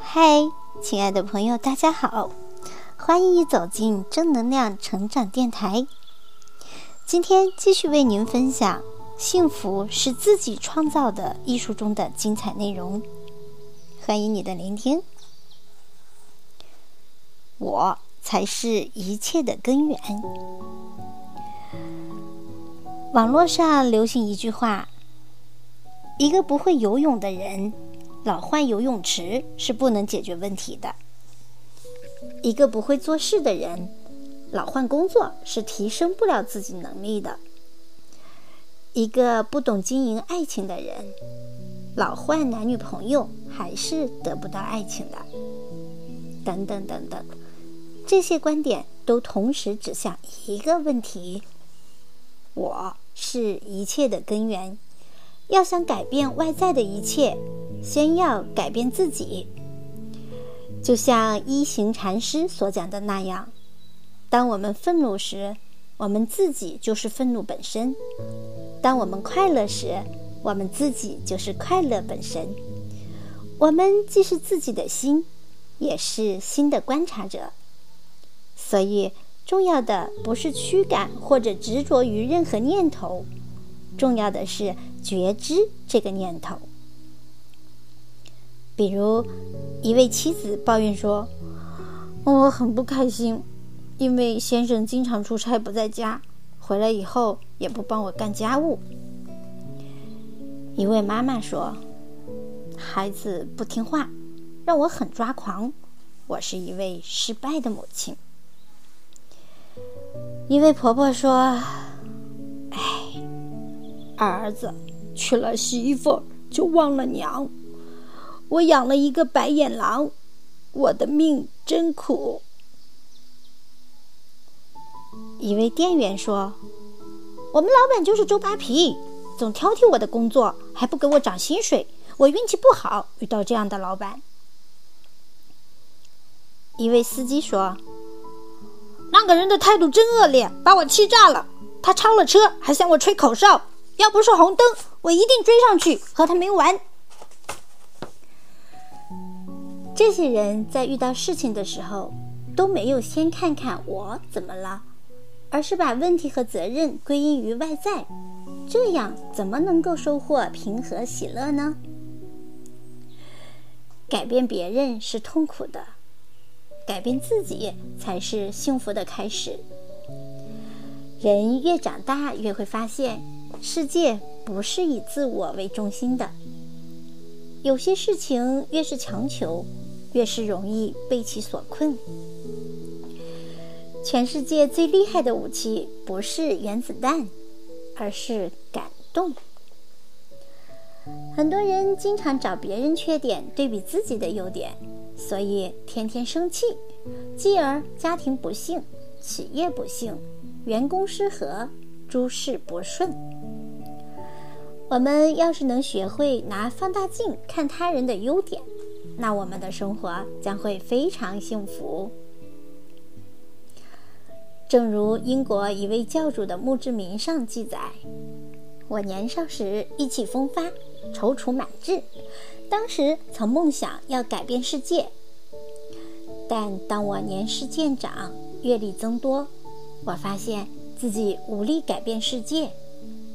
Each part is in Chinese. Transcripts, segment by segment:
嗨，亲爱的朋友，大家好，欢迎走进正能量成长电台。今天继续为您分享《幸福是自己创造的》艺术中的精彩内容，欢迎你的聆听。我才是一切的根源。网络上流行一句话：“一个不会游泳的人，老换游泳池是不能解决问题的；一个不会做事的人，老换工作是提升不了自己能力的；一个不懂经营爱情的人，老换男女朋友还是得不到爱情的。”等等等等，这些观点都同时指向一个问题：我。是一切的根源。要想改变外在的一切，先要改变自己。就像一行禅师所讲的那样，当我们愤怒时，我们自己就是愤怒本身；当我们快乐时，我们自己就是快乐本身。我们既是自己的心，也是心的观察者。所以。重要的不是驱赶或者执着于任何念头，重要的是觉知这个念头。比如，一位妻子抱怨说：“我很不开心，因为先生经常出差不在家，回来以后也不帮我干家务。”一位妈妈说：“孩子不听话，让我很抓狂，我是一位失败的母亲。”一位婆婆说：“哎，儿子娶了媳妇就忘了娘，我养了一个白眼狼，我的命真苦。”一位店员说：“我们老板就是周扒皮，总挑剔我的工作，还不给我涨薪水，我运气不好，遇到这样的老板。”一位司机说。那个人的态度真恶劣，把我气炸了。他超了车，还向我吹口哨。要不是红灯，我一定追上去和他没完。这些人在遇到事情的时候，都没有先看看我怎么了，而是把问题和责任归因于外在。这样怎么能够收获平和喜乐呢？改变别人是痛苦的。改变自己才是幸福的开始。人越长大，越会发现，世界不是以自我为中心的。有些事情越是强求，越是容易被其所困。全世界最厉害的武器不是原子弹，而是感动。很多人经常找别人缺点对比自己的优点。所以天天生气，继而家庭不幸、企业不幸、员工失和、诸事不顺。我们要是能学会拿放大镜看他人的优点，那我们的生活将会非常幸福。正如英国一位教主的墓志铭上记载：“我年少时意气风发，踌躇满志。”当时曾梦想要改变世界，但当我年事渐长、阅历增多，我发现自己无力改变世界，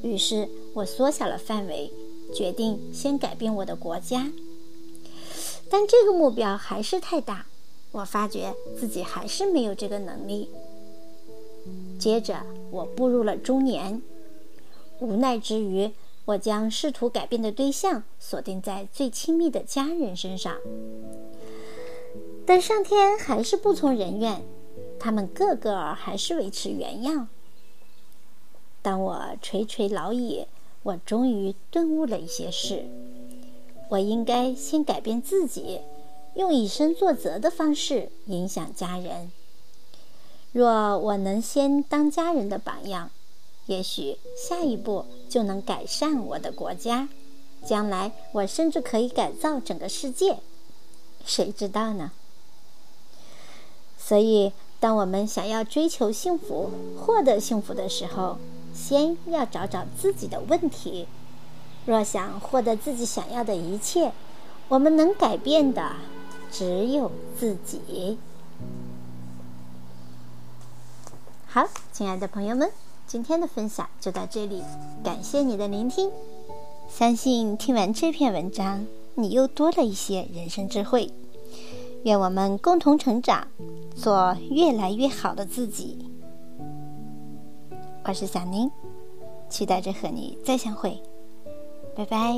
于是我缩小了范围，决定先改变我的国家。但这个目标还是太大，我发觉自己还是没有这个能力。接着，我步入了中年，无奈之余。我将试图改变的对象锁定在最亲密的家人身上，但上天还是不从人愿，他们个个还是维持原样。当我垂垂老矣，我终于顿悟了一些事：我应该先改变自己，用以身作则的方式影响家人。若我能先当家人的榜样。也许下一步就能改善我的国家，将来我甚至可以改造整个世界，谁知道呢？所以，当我们想要追求幸福、获得幸福的时候，先要找找自己的问题。若想获得自己想要的一切，我们能改变的只有自己。好，亲爱的朋友们，今天的分享就到这里，感谢你的聆听。相信听完这篇文章，你又多了一些人生智慧。愿我们共同成长，做越来越好的自己。我是小宁，期待着和你再相会。拜拜。